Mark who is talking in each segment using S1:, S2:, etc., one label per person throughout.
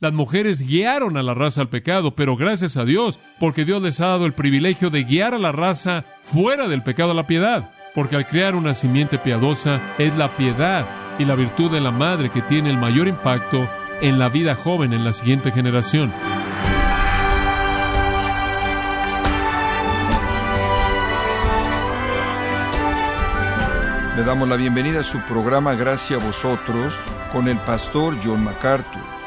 S1: Las mujeres guiaron a la raza al pecado, pero gracias a Dios, porque Dios les ha dado el privilegio de guiar a la raza fuera del pecado a la piedad. Porque al crear una simiente piadosa es la piedad y la virtud de la madre que tiene el mayor impacto en la vida joven en la siguiente generación.
S2: Le damos la bienvenida a su programa Gracias a vosotros con el pastor John MacArthur.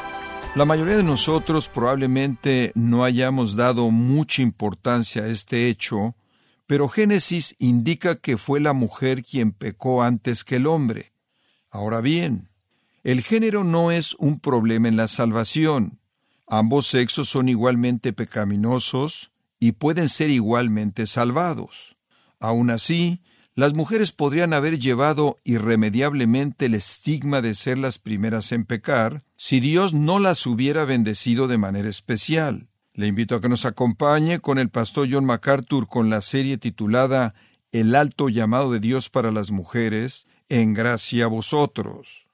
S2: La mayoría de nosotros probablemente no hayamos dado mucha importancia a este hecho, pero Génesis indica que fue la mujer quien pecó antes que el hombre. Ahora bien, el género no es un problema en la salvación. Ambos sexos son igualmente pecaminosos y pueden ser igualmente salvados. Aun así, las mujeres podrían haber llevado irremediablemente el estigma de ser las primeras en pecar si Dios no las hubiera bendecido de manera especial. Le invito a que nos acompañe con el pastor John MacArthur con la serie titulada El alto llamado de Dios para las mujeres, en gracia a vosotros.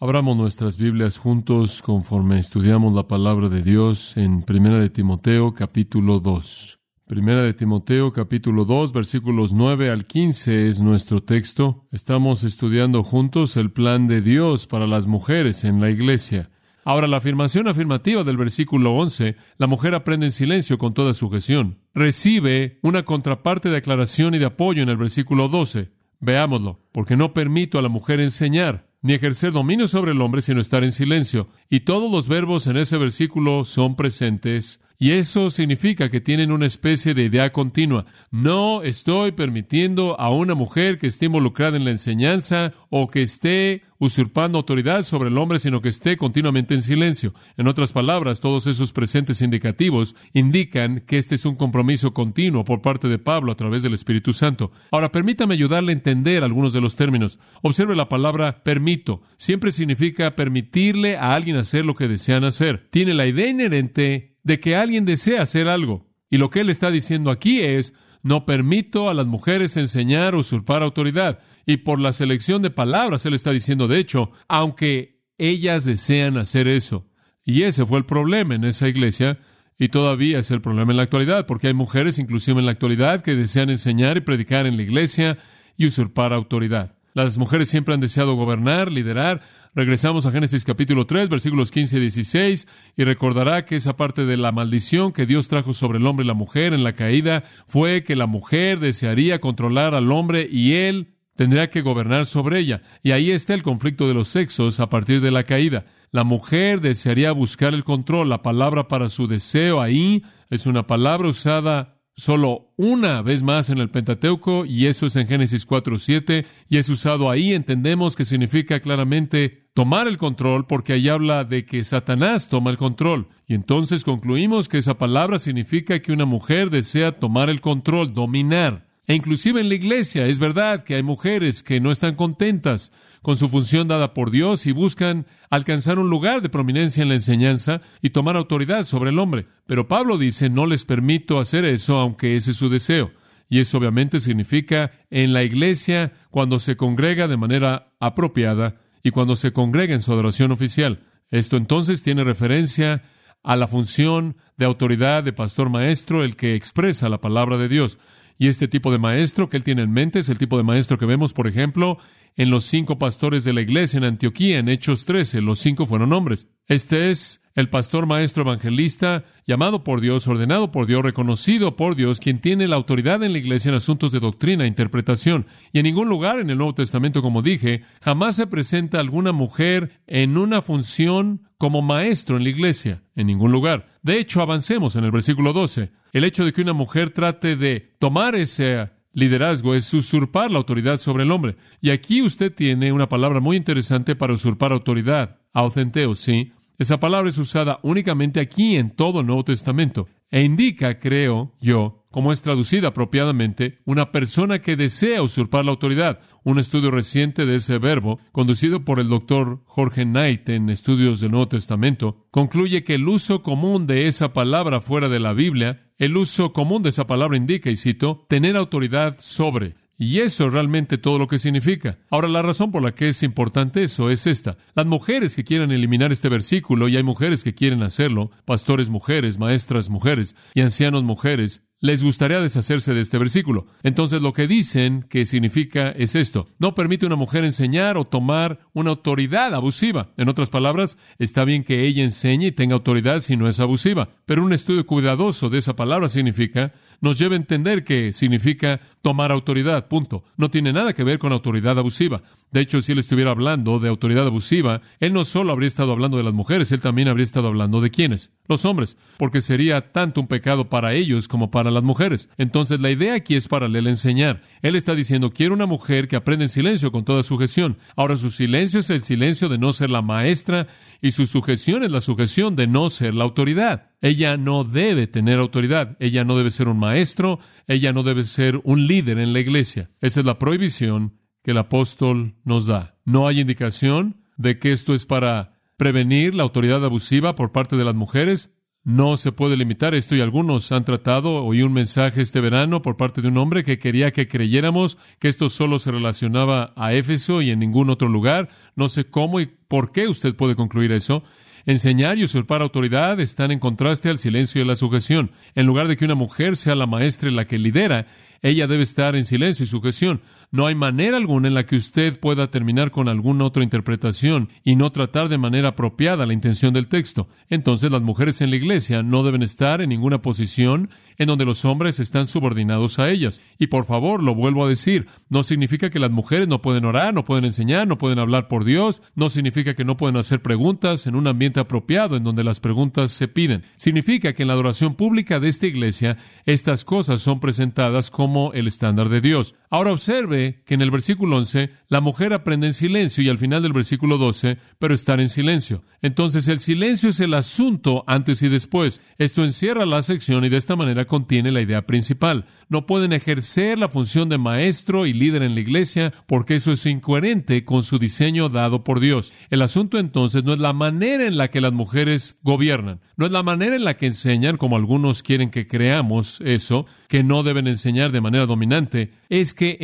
S1: Abramos nuestras Biblias juntos conforme estudiamos la palabra de Dios en Primera de Timoteo capítulo 2. Primera de Timoteo capítulo 2 versículos 9 al 15 es nuestro texto. Estamos estudiando juntos el plan de Dios para las mujeres en la iglesia. Ahora, la afirmación afirmativa del versículo 11, la mujer aprende en silencio con toda sujeción, recibe una contraparte de aclaración y de apoyo en el versículo 12. Veámoslo, porque no permito a la mujer enseñar, ni ejercer dominio sobre el hombre, sino estar en silencio. Y todos los verbos en ese versículo son presentes y eso significa que tienen una especie de idea continua. No estoy permitiendo a una mujer que esté involucrada en la enseñanza o que esté usurpando autoridad sobre el hombre, sino que esté continuamente en silencio. En otras palabras, todos esos presentes indicativos indican que este es un compromiso continuo por parte de Pablo a través del Espíritu Santo. Ahora, permítame ayudarle a entender algunos de los términos. Observe la palabra permito. Siempre significa permitirle a alguien hacer lo que desean hacer. Tiene la idea inherente de que alguien desea hacer algo. Y lo que él está diciendo aquí es, no permito a las mujeres enseñar o usurpar autoridad. Y por la selección de palabras, él está diciendo, de hecho, aunque ellas desean hacer eso. Y ese fue el problema en esa iglesia, y todavía es el problema en la actualidad, porque hay mujeres, inclusive en la actualidad, que desean enseñar y predicar en la iglesia y usurpar autoridad. Las mujeres siempre han deseado gobernar, liderar, Regresamos a Génesis capítulo 3, versículos 15 y 16, y recordará que esa parte de la maldición que Dios trajo sobre el hombre y la mujer en la caída fue que la mujer desearía controlar al hombre y él tendría que gobernar sobre ella. Y ahí está el conflicto de los sexos a partir de la caída. La mujer desearía buscar el control. La palabra para su deseo ahí es una palabra usada solo una vez más en el Pentateuco, y eso es en Génesis 4.7, y es usado ahí, entendemos que significa claramente tomar el control, porque ahí habla de que Satanás toma el control. Y entonces concluimos que esa palabra significa que una mujer desea tomar el control, dominar. E inclusive en la iglesia es verdad que hay mujeres que no están contentas con su función dada por Dios y buscan alcanzar un lugar de prominencia en la enseñanza y tomar autoridad sobre el hombre. Pero Pablo dice, no les permito hacer eso, aunque ese es su deseo. Y eso obviamente significa en la iglesia cuando se congrega de manera apropiada y cuando se congrega en su adoración oficial. Esto entonces tiene referencia a la función de autoridad de pastor maestro, el que expresa la palabra de Dios. Y este tipo de maestro que él tiene en mente es el tipo de maestro que vemos, por ejemplo, en los cinco pastores de la iglesia en Antioquía, en Hechos 13. Los cinco fueron hombres. Este es el pastor maestro evangelista, llamado por Dios, ordenado por Dios, reconocido por Dios, quien tiene la autoridad en la iglesia en asuntos de doctrina e interpretación. Y en ningún lugar en el Nuevo Testamento, como dije, jamás se presenta alguna mujer en una función como maestro en la iglesia, en ningún lugar. De hecho, avancemos en el versículo 12. El hecho de que una mujer trate de tomar ese liderazgo es usurpar la autoridad sobre el hombre. Y aquí usted tiene una palabra muy interesante para usurpar autoridad. Aucenteo, sí. Esa palabra es usada únicamente aquí en todo el Nuevo Testamento e indica, creo yo, como es traducida apropiadamente, una persona que desea usurpar la autoridad. Un estudio reciente de ese verbo, conducido por el doctor Jorge Knight en Estudios del Nuevo Testamento, concluye que el uso común de esa palabra fuera de la Biblia, el uso común de esa palabra indica, y cito, tener autoridad sobre. Y eso es realmente todo lo que significa. Ahora, la razón por la que es importante eso es esta. Las mujeres que quieran eliminar este versículo, y hay mujeres que quieren hacerlo, pastores mujeres, maestras mujeres y ancianos mujeres, les gustaría deshacerse de este versículo. Entonces lo que dicen que significa es esto. No permite una mujer enseñar o tomar una autoridad abusiva. En otras palabras, está bien que ella enseñe y tenga autoridad si no es abusiva. Pero un estudio cuidadoso de esa palabra significa nos lleva a entender que significa tomar autoridad, punto. No tiene nada que ver con autoridad abusiva. De hecho, si él estuviera hablando de autoridad abusiva, él no solo habría estado hablando de las mujeres, él también habría estado hablando de quiénes, los hombres, porque sería tanto un pecado para ellos como para las mujeres. Entonces, la idea aquí es para él enseñar. Él está diciendo, quiero una mujer que aprenda en silencio con toda sujeción. Ahora, su silencio es el silencio de no ser la maestra y su sujeción es la sujeción de no ser la autoridad. Ella no debe tener autoridad, ella no debe ser un maestro, ella no debe ser un líder en la iglesia. Esa es la prohibición que el apóstol nos da. No hay indicación de que esto es para prevenir la autoridad abusiva por parte de las mujeres. No se puede limitar esto y algunos han tratado, oí un mensaje este verano por parte de un hombre que quería que creyéramos que esto solo se relacionaba a Éfeso y en ningún otro lugar. No sé cómo y por qué usted puede concluir eso. Enseñar y usurpar autoridad están en contraste al silencio y la sujeción. En lugar de que una mujer sea la maestra y la que lidera, ella debe estar en silencio y sujeción. No hay manera alguna en la que usted pueda terminar con alguna otra interpretación y no tratar de manera apropiada la intención del texto. Entonces las mujeres en la iglesia no deben estar en ninguna posición en donde los hombres están subordinados a ellas. Y por favor, lo vuelvo a decir, no significa que las mujeres no pueden orar, no pueden enseñar, no pueden hablar por Dios, no significa que no pueden hacer preguntas en un ambiente apropiado en donde las preguntas se piden. Significa que en la adoración pública de esta iglesia estas cosas son presentadas como el estándar de Dios. Ahora observe que en el versículo 11 la mujer aprende en silencio y al final del versículo 12, pero estar en silencio. Entonces el silencio es el asunto antes y después. Esto encierra la sección y de esta manera contiene la idea principal. No pueden ejercer la función de maestro y líder en la iglesia porque eso es incoherente con su diseño dado por Dios. El asunto entonces no es la manera en la que las mujeres gobiernan, no es la manera en la que enseñan, como algunos quieren que creamos eso, que no deben enseñar de manera dominante, es que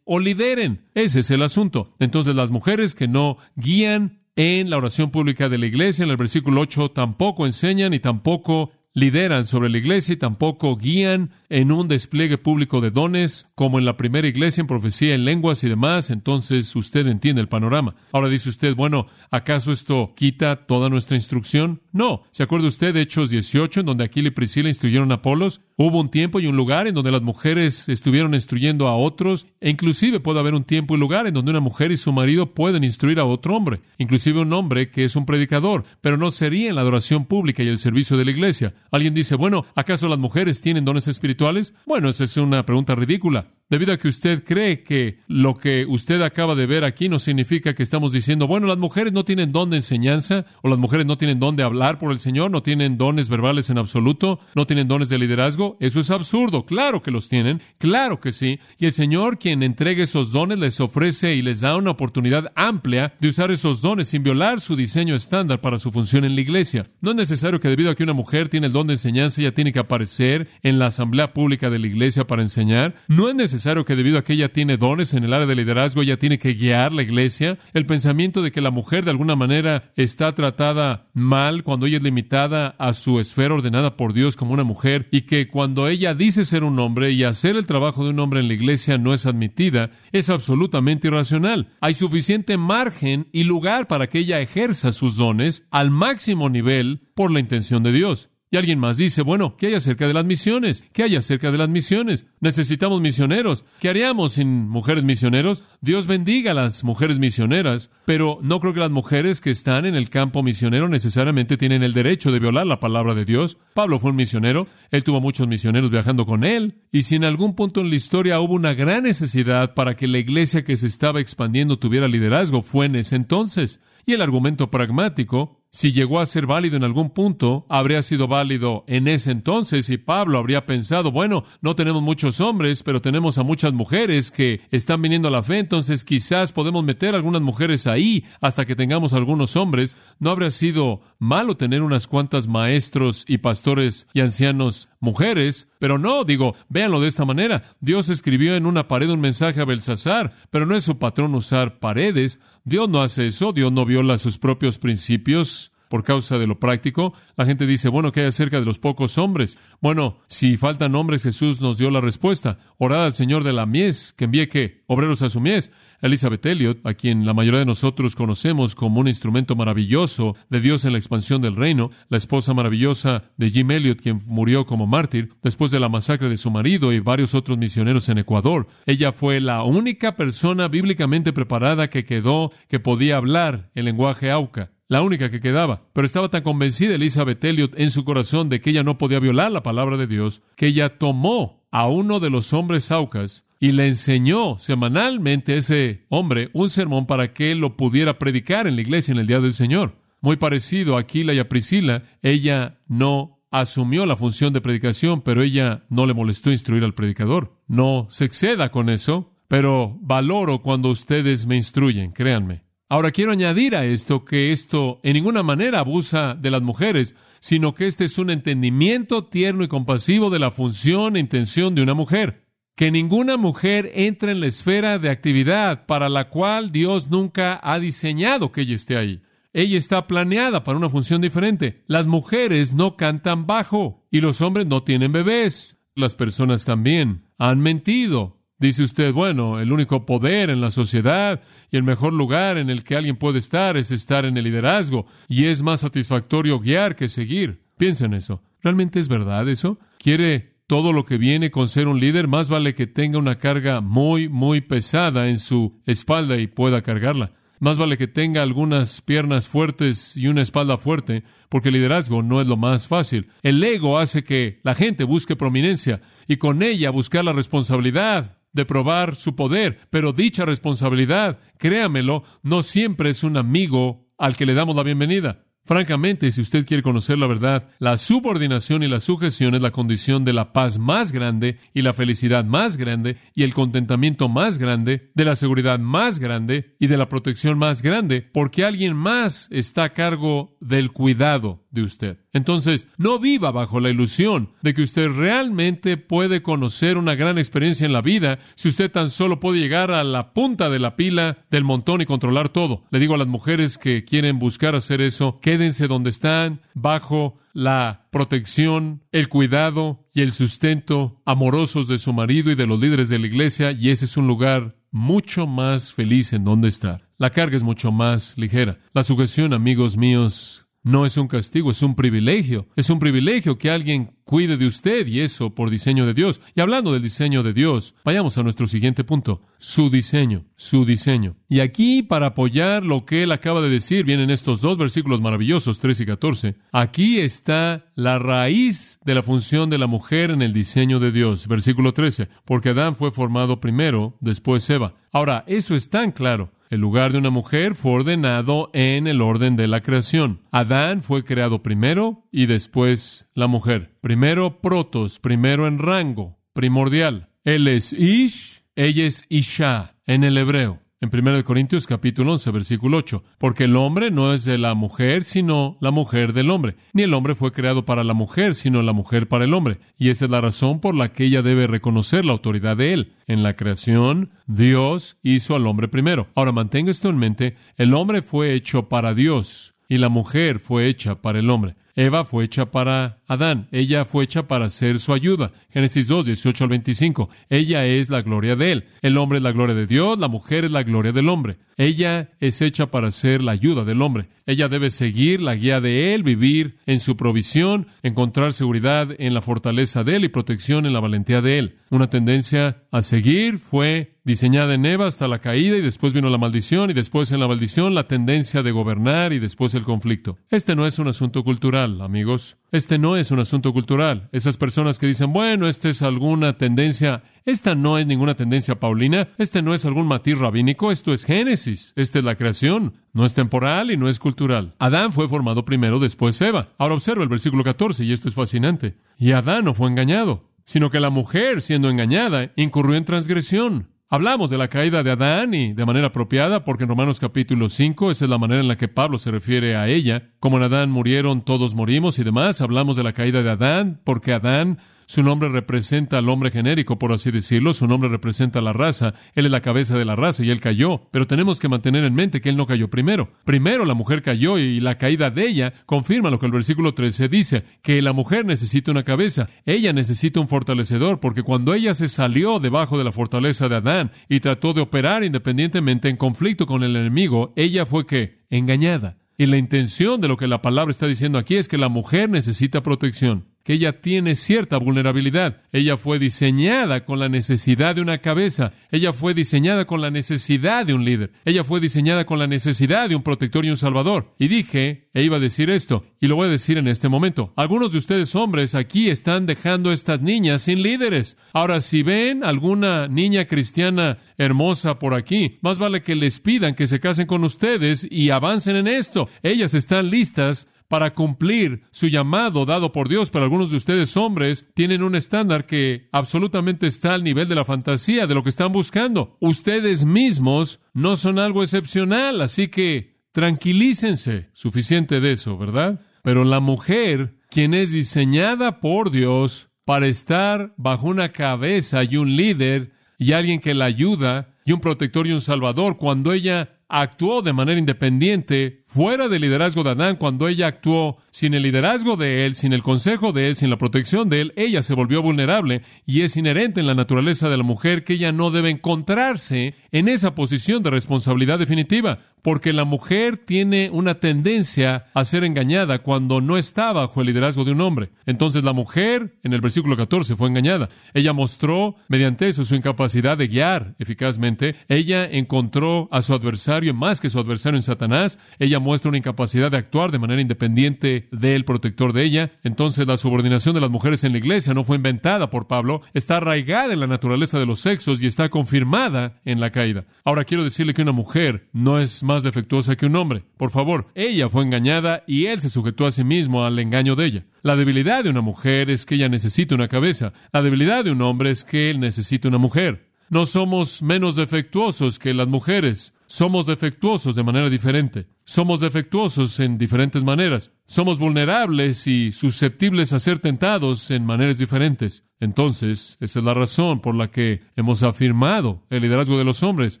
S1: o lideren. Ese es el asunto. Entonces las mujeres que no guían en la oración pública de la iglesia, en el versículo 8, tampoco enseñan y tampoco lideran sobre la iglesia y tampoco guían en un despliegue público de dones, como en la primera iglesia en profecía en lenguas y demás, entonces usted entiende el panorama. Ahora dice usted, bueno, ¿acaso esto quita toda nuestra instrucción? No. ¿Se acuerda usted de Hechos 18, en donde Aquila y Priscila instruyeron a Apolos? Hubo un tiempo y un lugar en donde las mujeres estuvieron instruyendo a otros, e inclusive puede haber un tiempo y lugar en donde una mujer y su marido pueden instruir a otro hombre, inclusive un hombre que es un predicador, pero no sería en la adoración pública y el servicio de la iglesia. Alguien dice, bueno, ¿acaso las mujeres tienen dones espirituales? Bueno, esa es una pregunta ridícula debido a que usted cree que lo que usted acaba de ver aquí no significa que estamos diciendo, bueno, las mujeres no tienen don de enseñanza, o las mujeres no tienen don de hablar por el Señor, no tienen dones verbales en absoluto, no tienen dones de liderazgo. Eso es absurdo. Claro que los tienen, claro que sí. Y el Señor, quien entregue esos dones, les ofrece y les da una oportunidad amplia de usar esos dones sin violar su diseño estándar para su función en la iglesia. No es necesario que debido a que una mujer tiene el don de enseñanza, ella tiene que aparecer en la asamblea pública de la iglesia para enseñar. No es necesario que debido a que ella tiene dones en el área de liderazgo, ella tiene que guiar la iglesia. El pensamiento de que la mujer de alguna manera está tratada mal cuando ella es limitada a su esfera ordenada por Dios como una mujer y que cuando ella dice ser un hombre y hacer el trabajo de un hombre en la iglesia no es admitida, es absolutamente irracional. Hay suficiente margen y lugar para que ella ejerza sus dones al máximo nivel por la intención de Dios. Y alguien más dice, bueno, ¿qué hay acerca de las misiones? ¿Qué hay acerca de las misiones? Necesitamos misioneros. ¿Qué haríamos sin mujeres misioneros? Dios bendiga a las mujeres misioneras, pero no creo que las mujeres que están en el campo misionero necesariamente tienen el derecho de violar la palabra de Dios. Pablo fue un misionero, él tuvo muchos misioneros viajando con él, y si en algún punto en la historia hubo una gran necesidad para que la iglesia que se estaba expandiendo tuviera liderazgo, fue en ese entonces. Y el argumento pragmático si llegó a ser válido en algún punto, habría sido válido en ese entonces y Pablo habría pensado, bueno, no tenemos muchos hombres, pero tenemos a muchas mujeres que están viniendo a la fe, entonces quizás podemos meter algunas mujeres ahí hasta que tengamos algunos hombres. No habría sido malo tener unas cuantas maestros y pastores y ancianos mujeres, pero no, digo, véanlo de esta manera. Dios escribió en una pared un mensaje a Belsasar, pero no es su patrón usar paredes. Dios no hace eso, Dios no viola sus propios principios por causa de lo práctico. La gente dice, bueno, ¿qué hay acerca de los pocos hombres? Bueno, si faltan hombres, Jesús nos dio la respuesta. Orad al Señor de la mies, que envíe qué? Obreros a su mies. Elizabeth Elliot, a quien la mayoría de nosotros conocemos como un instrumento maravilloso de Dios en la expansión del reino, la esposa maravillosa de Jim Elliot, quien murió como mártir después de la masacre de su marido y varios otros misioneros en Ecuador. Ella fue la única persona bíblicamente preparada que quedó que podía hablar el lenguaje auca la única que quedaba. Pero estaba tan convencida Elizabeth Elliot en su corazón de que ella no podía violar la palabra de Dios, que ella tomó a uno de los hombres aucas y le enseñó semanalmente a ese hombre un sermón para que él lo pudiera predicar en la iglesia en el día del Señor. Muy parecido a Aquila y a Priscila, ella no asumió la función de predicación, pero ella no le molestó instruir al predicador. No se exceda con eso, pero valoro cuando ustedes me instruyen, créanme. Ahora quiero añadir a esto que esto en ninguna manera abusa de las mujeres, sino que este es un entendimiento tierno y compasivo de la función e intención de una mujer que ninguna mujer entre en la esfera de actividad para la cual Dios nunca ha diseñado que ella esté ahí. Ella está planeada para una función diferente. Las mujeres no cantan bajo y los hombres no tienen bebés. Las personas también han mentido. Dice usted, bueno, el único poder en la sociedad y el mejor lugar en el que alguien puede estar es estar en el liderazgo y es más satisfactorio guiar que seguir. Piensa en eso. ¿Realmente es verdad eso? ¿Quiere todo lo que viene con ser un líder, más vale que tenga una carga muy, muy pesada en su espalda y pueda cargarla. Más vale que tenga algunas piernas fuertes y una espalda fuerte, porque el liderazgo no es lo más fácil. El ego hace que la gente busque prominencia y con ella buscar la responsabilidad de probar su poder, pero dicha responsabilidad, créamelo, no siempre es un amigo al que le damos la bienvenida. Francamente, si usted quiere conocer la verdad, la subordinación y la sujeción es la condición de la paz más grande y la felicidad más grande y el contentamiento más grande, de la seguridad más grande y de la protección más grande, porque alguien más está a cargo del cuidado de usted. Entonces, no viva bajo la ilusión de que usted realmente puede conocer una gran experiencia en la vida si usted tan solo puede llegar a la punta de la pila del montón y controlar todo. Le digo a las mujeres que quieren buscar hacer eso, quédense donde están, bajo la protección, el cuidado y el sustento amorosos de su marido y de los líderes de la iglesia, y ese es un lugar mucho más feliz en donde estar. La carga es mucho más ligera. La sujeción, amigos míos, no es un castigo, es un privilegio. Es un privilegio que alguien cuide de usted y eso por diseño de Dios. Y hablando del diseño de Dios, vayamos a nuestro siguiente punto. Su diseño, su diseño. Y aquí, para apoyar lo que él acaba de decir, vienen estos dos versículos maravillosos, 13 y 14. Aquí está la raíz de la función de la mujer en el diseño de Dios. Versículo 13. Porque Adán fue formado primero, después Eva. Ahora, eso es tan claro. El lugar de una mujer fue ordenado en el orden de la creación. Adán fue creado primero y después la mujer. Primero protos, primero en rango, primordial. Él es Ish, ella es Isha en el hebreo en 1 Corintios capítulo 11, versículo 8, porque el hombre no es de la mujer, sino la mujer del hombre, ni el hombre fue creado para la mujer, sino la mujer para el hombre, y esa es la razón por la que ella debe reconocer la autoridad de él. En la creación, Dios hizo al hombre primero. Ahora mantenga esto en mente, el hombre fue hecho para Dios, y la mujer fue hecha para el hombre. Eva fue hecha para Adán, ella fue hecha para ser su ayuda. Génesis 2, 18 al 25. Ella es la gloria de él. El hombre es la gloria de Dios, la mujer es la gloria del hombre. Ella es hecha para ser la ayuda del hombre. Ella debe seguir la guía de él, vivir en su provisión, encontrar seguridad en la fortaleza de él y protección en la valentía de él. Una tendencia a seguir fue diseñada en Eva hasta la caída y después vino la maldición y después en la maldición la tendencia de gobernar y después el conflicto. Este no es un asunto cultural, amigos. Este no es un asunto cultural. Esas personas que dicen, bueno, esta es alguna tendencia Esta no es ninguna tendencia paulina, este no es algún matiz rabínico, esto es Génesis, esta es la creación, no es temporal y no es cultural. Adán fue formado primero, después Eva. Ahora observa el versículo 14 y esto es fascinante. Y Adán no fue engañado, sino que la mujer, siendo engañada, incurrió en transgresión. Hablamos de la caída de Adán y de manera apropiada, porque en Romanos capítulo 5, esa es la manera en la que Pablo se refiere a ella. Como en Adán murieron, todos morimos y demás. Hablamos de la caída de Adán, porque Adán su nombre representa al hombre genérico, por así decirlo. Su nombre representa a la raza. Él es la cabeza de la raza y él cayó. Pero tenemos que mantener en mente que él no cayó primero. Primero la mujer cayó y la caída de ella confirma lo que el versículo 13 dice, que la mujer necesita una cabeza. Ella necesita un fortalecedor, porque cuando ella se salió debajo de la fortaleza de Adán y trató de operar independientemente en conflicto con el enemigo, ella fue que engañada. Y la intención de lo que la palabra está diciendo aquí es que la mujer necesita protección ella tiene cierta vulnerabilidad. Ella fue diseñada con la necesidad de una cabeza. Ella fue diseñada con la necesidad de un líder. Ella fue diseñada con la necesidad de un protector y un salvador. Y dije, e iba a decir esto, y lo voy a decir en este momento. Algunos de ustedes hombres aquí están dejando a estas niñas sin líderes. Ahora, si ven alguna niña cristiana hermosa por aquí, más vale que les pidan que se casen con ustedes y avancen en esto. Ellas están listas para cumplir su llamado dado por Dios, pero algunos de ustedes hombres tienen un estándar que absolutamente está al nivel de la fantasía, de lo que están buscando. Ustedes mismos no son algo excepcional, así que tranquilícense. Suficiente de eso, ¿verdad? Pero la mujer, quien es diseñada por Dios para estar bajo una cabeza y un líder y alguien que la ayuda y un protector y un salvador, cuando ella actuó de manera independiente, fuera del liderazgo de Adán, cuando ella actuó sin el liderazgo de él, sin el consejo de él, sin la protección de él, ella se volvió vulnerable y es inherente en la naturaleza de la mujer que ella no debe encontrarse en esa posición de responsabilidad definitiva, porque la mujer tiene una tendencia a ser engañada cuando no está bajo el liderazgo de un hombre. Entonces la mujer, en el versículo 14, fue engañada. Ella mostró mediante eso su incapacidad de guiar eficazmente. Ella encontró a su adversario más que su adversario en Satanás. Ella muestra una incapacidad de actuar de manera independiente del protector de ella. Entonces la subordinación de las mujeres en la iglesia no fue inventada por Pablo, está arraigada en la naturaleza de los sexos y está confirmada en la caída. Ahora quiero decirle que una mujer no es más defectuosa que un hombre. Por favor, ella fue engañada y él se sujetó a sí mismo al engaño de ella. La debilidad de una mujer es que ella necesita una cabeza. La debilidad de un hombre es que él necesita una mujer. No somos menos defectuosos que las mujeres. Somos defectuosos de manera diferente. Somos defectuosos en diferentes maneras. Somos vulnerables y susceptibles a ser tentados en maneras diferentes. Entonces, esa es la razón por la que hemos afirmado el liderazgo de los hombres.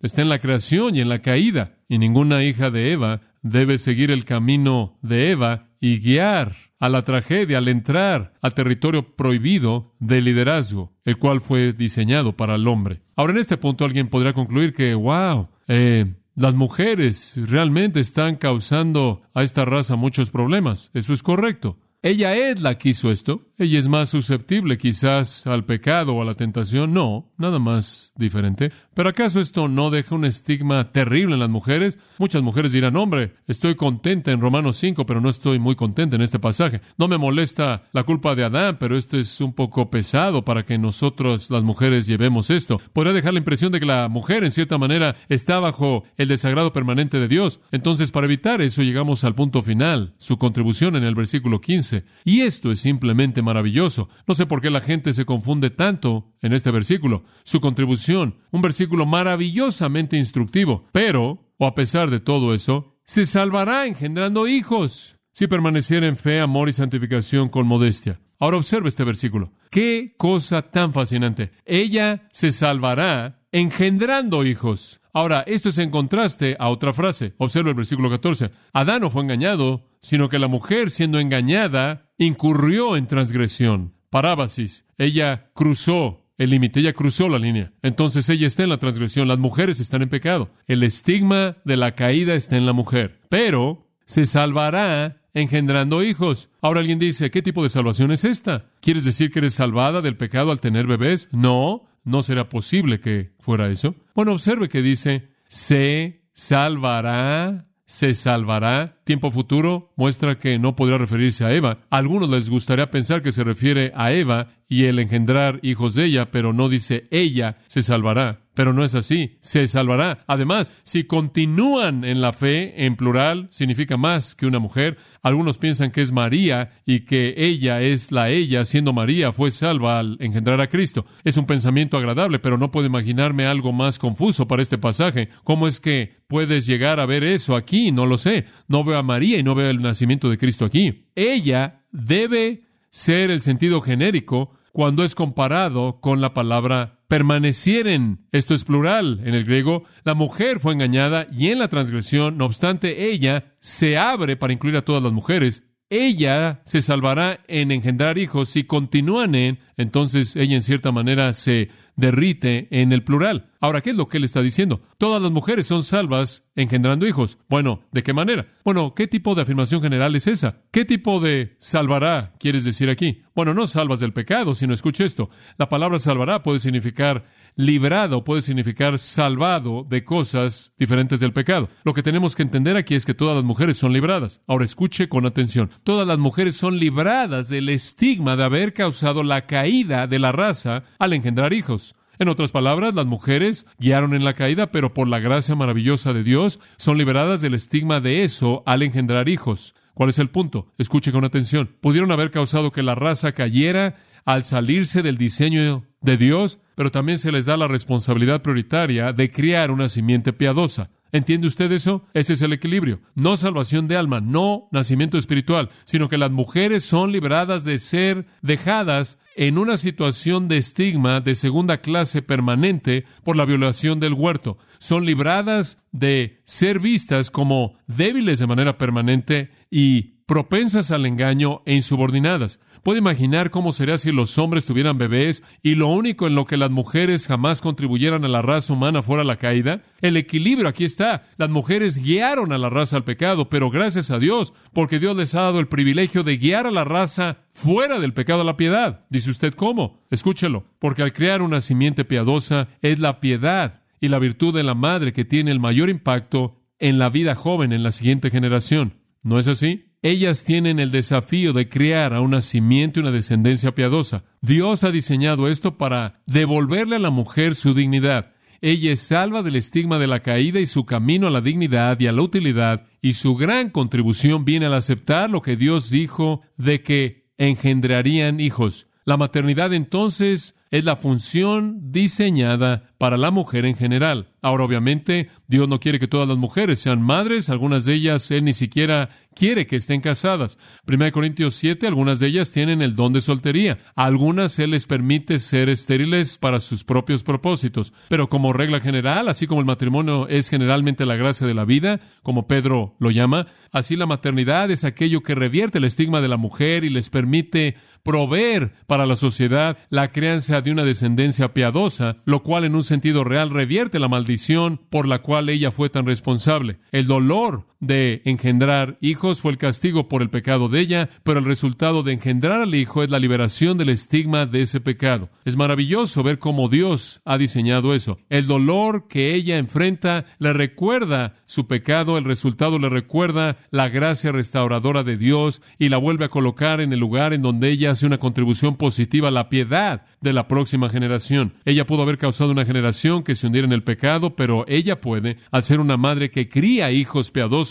S1: Está en la creación y en la caída. Y ninguna hija de Eva debe seguir el camino de Eva y guiar a la tragedia al entrar al territorio prohibido del liderazgo, el cual fue diseñado para el hombre. Ahora, en este punto alguien podría concluir que, wow, eh, las mujeres realmente están causando a esta raza muchos problemas. Eso es correcto. Ella es la que hizo esto. Ella es más susceptible quizás al pecado o a la tentación. No, nada más diferente. Pero ¿acaso esto no deja un estigma terrible en las mujeres? Muchas mujeres dirán, hombre, estoy contenta en Romanos 5, pero no estoy muy contenta en este pasaje. No me molesta la culpa de Adán, pero esto es un poco pesado para que nosotros las mujeres llevemos esto. Podría dejar la impresión de que la mujer en cierta manera está bajo el desagrado permanente de Dios. Entonces, para evitar eso, llegamos al punto final, su contribución en el versículo 15. Y esto es simplemente maravilloso. No sé por qué la gente se confunde tanto en este versículo. Su contribución, un versículo maravillosamente instructivo, pero, o a pesar de todo eso, se salvará engendrando hijos si permaneciera en fe, amor y santificación con modestia. Ahora observe este versículo. Qué cosa tan fascinante. Ella se salvará engendrando hijos. Ahora, esto es en contraste a otra frase. Observe el versículo 14. Adán no fue engañado, sino que la mujer, siendo engañada, incurrió en transgresión. Parábasis. Ella cruzó el límite, ella cruzó la línea. Entonces ella está en la transgresión. Las mujeres están en pecado. El estigma de la caída está en la mujer. Pero se salvará engendrando hijos. Ahora alguien dice, ¿qué tipo de salvación es esta? ¿Quieres decir que eres salvada del pecado al tener bebés? No, no será posible que fuera eso. Bueno, observe que dice, se salvará, se salvará. Tiempo futuro muestra que no podrá referirse a Eva. A algunos les gustaría pensar que se refiere a Eva y el engendrar hijos de ella, pero no dice ella se salvará. Pero no es así, se salvará. Además, si continúan en la fe, en plural, significa más que una mujer. Algunos piensan que es María y que ella es la ella, siendo María, fue salva al engendrar a Cristo. Es un pensamiento agradable, pero no puedo imaginarme algo más confuso para este pasaje. ¿Cómo es que puedes llegar a ver eso aquí? No lo sé. No veo a María y no veo el nacimiento de Cristo aquí. Ella debe ser el sentido genérico cuando es comparado con la palabra permanecieren. Esto es plural en el griego. La mujer fue engañada y en la transgresión, no obstante, ella se abre para incluir a todas las mujeres. Ella se salvará en engendrar hijos. Si continúan en, entonces ella en cierta manera se derrite en el plural. Ahora, ¿qué es lo que él está diciendo? Todas las mujeres son salvas engendrando hijos. Bueno, ¿de qué manera? Bueno, ¿qué tipo de afirmación general es esa? ¿Qué tipo de salvará quieres decir aquí? Bueno, no salvas del pecado, sino escuche esto. La palabra salvará puede significar librado, puede significar salvado de cosas diferentes del pecado. Lo que tenemos que entender aquí es que todas las mujeres son libradas. Ahora escuche con atención. Todas las mujeres son libradas del estigma de haber causado la caída de la raza al engendrar hijos. En otras palabras, las mujeres guiaron en la caída, pero por la gracia maravillosa de Dios son liberadas del estigma de eso al engendrar hijos. ¿Cuál es el punto? Escuche con atención. Pudieron haber causado que la raza cayera al salirse del diseño de Dios, pero también se les da la responsabilidad prioritaria de criar una simiente piadosa. ¿Entiende usted eso? Ese es el equilibrio. No salvación de alma, no nacimiento espiritual, sino que las mujeres son liberadas de ser dejadas en una situación de estigma de segunda clase permanente por la violación del huerto. Son libradas de ser vistas como débiles de manera permanente y propensas al engaño e insubordinadas. Puede imaginar cómo sería si los hombres tuvieran bebés y lo único en lo que las mujeres jamás contribuyeran a la raza humana fuera la caída. El equilibrio aquí está. Las mujeres guiaron a la raza al pecado, pero gracias a Dios, porque Dios les ha dado el privilegio de guiar a la raza fuera del pecado a la piedad. Dice usted cómo. Escúchelo. Porque al crear una simiente piadosa es la piedad y la virtud de la madre que tiene el mayor impacto en la vida joven en la siguiente generación. ¿No es así? Ellas tienen el desafío de crear a una simiente, una descendencia piadosa. Dios ha diseñado esto para devolverle a la mujer su dignidad. Ella es salva del estigma de la caída y su camino a la dignidad y a la utilidad, y su gran contribución viene al aceptar lo que Dios dijo de que engendrarían hijos. La maternidad entonces es la función diseñada para la mujer en general. Ahora, obviamente, Dios no quiere que todas las mujeres sean madres, algunas de ellas Él ni siquiera quiere que estén casadas. 1 Corintios 7, algunas de ellas tienen el don de soltería. Algunas Él les permite ser estériles para sus propios propósitos. Pero como regla general, así como el matrimonio es generalmente la gracia de la vida, como Pedro lo llama, así la maternidad es aquello que revierte el estigma de la mujer y les permite proveer para la sociedad la crianza de una descendencia piadosa, lo cual en un sentido real revierte la maldición por la cual ella fue tan responsable. El dolor de engendrar hijos fue el castigo por el pecado de ella, pero el resultado de engendrar al hijo es la liberación del estigma de ese pecado. Es maravilloso ver cómo Dios ha diseñado eso. El dolor que ella enfrenta le recuerda su pecado, el resultado le recuerda la gracia restauradora de Dios y la vuelve a colocar en el lugar en donde ella hace una contribución positiva a la piedad de la próxima generación. Ella pudo haber causado una generación que se hundiera en el pecado, pero ella puede, al ser una madre que cría hijos piadosos,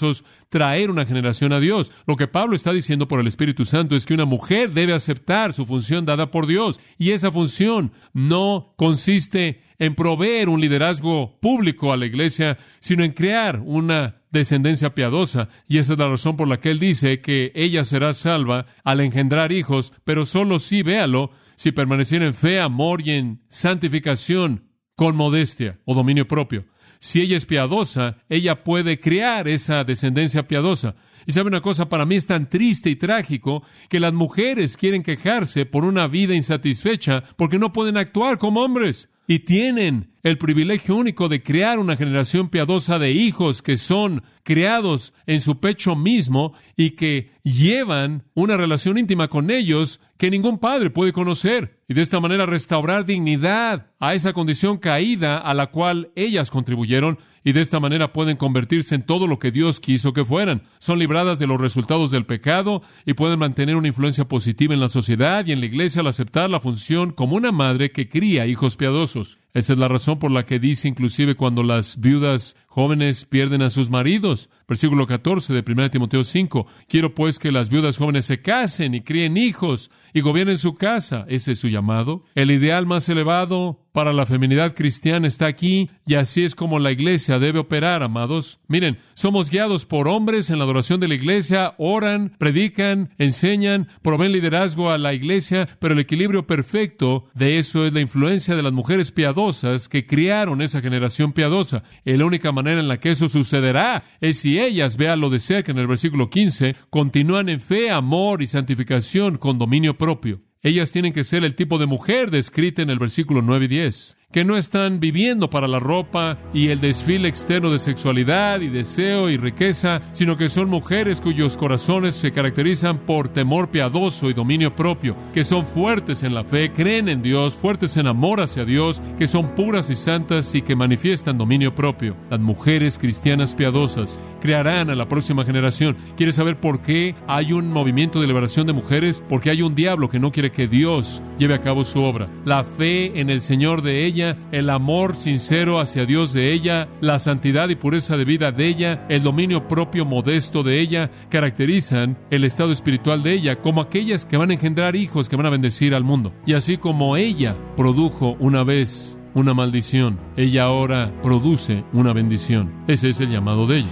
S1: traer una generación a Dios. Lo que Pablo está diciendo por el Espíritu Santo es que una mujer debe aceptar su función dada por Dios, y esa función no consiste en proveer un liderazgo público a la iglesia, sino en crear una descendencia piadosa. Y esa es la razón por la que él dice que ella será salva al engendrar hijos, pero solo si, véalo, si permaneciera en fe, amor y en santificación con modestia o dominio propio. Si ella es piadosa, ella puede crear esa descendencia piadosa. Y sabe una cosa, para mí es tan triste y trágico que las mujeres quieren quejarse por una vida insatisfecha porque no pueden actuar como hombres y tienen el privilegio único de crear una generación piadosa de hijos que son criados en su pecho mismo y que llevan una relación íntima con ellos que ningún padre puede conocer. Y de esta manera restaurar dignidad a esa condición caída a la cual ellas contribuyeron y de esta manera pueden convertirse en todo lo que Dios quiso que fueran. Son libradas de los resultados del pecado y pueden mantener una influencia positiva en la sociedad y en la iglesia al aceptar la función como una madre que cría hijos piadosos. Esa es la razón por la que dice inclusive cuando las viudas jóvenes pierden a sus maridos. Versículo 14 de 1 Timoteo 5. Quiero pues que las viudas jóvenes se casen y críen hijos y gobiernen su casa. Ese es su llamado. El ideal más elevado para la feminidad cristiana está aquí y así es como la iglesia debe operar, amados. Miren, somos guiados por hombres en la adoración de la iglesia, oran, predican, enseñan, proveen liderazgo a la iglesia, pero el equilibrio perfecto de eso es la influencia de las mujeres piadosas que criaron esa generación piadosa. Y la única manera en la que eso sucederá es si ellas, vean lo de cerca en el versículo 15, continúan en fe, amor y santificación con dominio propio. Ellas tienen que ser el tipo de mujer descrita en el versículo 9 y 10 que no están viviendo para la ropa y el desfile externo de sexualidad y deseo y riqueza, sino que son mujeres cuyos corazones se caracterizan por temor piadoso y dominio propio, que son fuertes en la fe, creen en Dios, fuertes en amor hacia Dios, que son puras y santas y que manifiestan dominio propio. Las mujeres cristianas piadosas crearán a la próxima generación. ¿Quieres saber por qué hay un movimiento de liberación de mujeres? Porque hay un diablo que no quiere que Dios lleve a cabo su obra. La fe en el Señor de ella el amor sincero hacia Dios de ella, la santidad y pureza de vida de ella, el dominio propio modesto de ella, caracterizan el estado espiritual de ella como aquellas que van a engendrar hijos que van a bendecir al mundo. Y así como ella produjo una vez una maldición, ella ahora produce una bendición. Ese es el llamado de ella.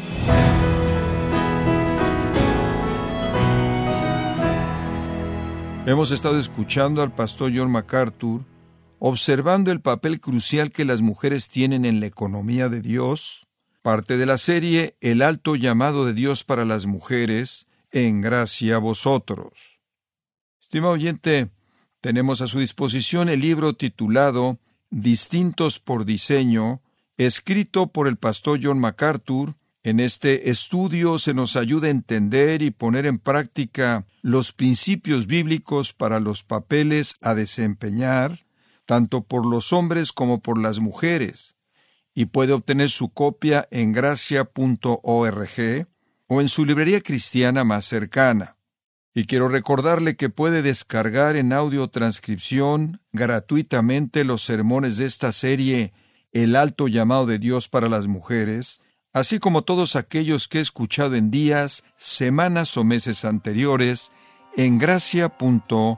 S2: Hemos estado escuchando al pastor John MacArthur observando el papel crucial que las mujeres tienen en la economía de Dios, parte de la serie El alto llamado de Dios para las mujeres, en gracia a vosotros. Estimado oyente, tenemos a su disposición el libro titulado Distintos por diseño, escrito por el pastor John MacArthur. En este estudio se nos ayuda a entender y poner en práctica los principios bíblicos para los papeles a desempeñar tanto por los hombres como por las mujeres, y puede obtener su copia en gracia.org o en su librería cristiana más cercana. Y quiero recordarle que puede descargar en audio transcripción gratuitamente los sermones de esta serie El alto llamado de Dios para las mujeres, así como todos aquellos que he escuchado en días, semanas o meses anteriores en gracia.org.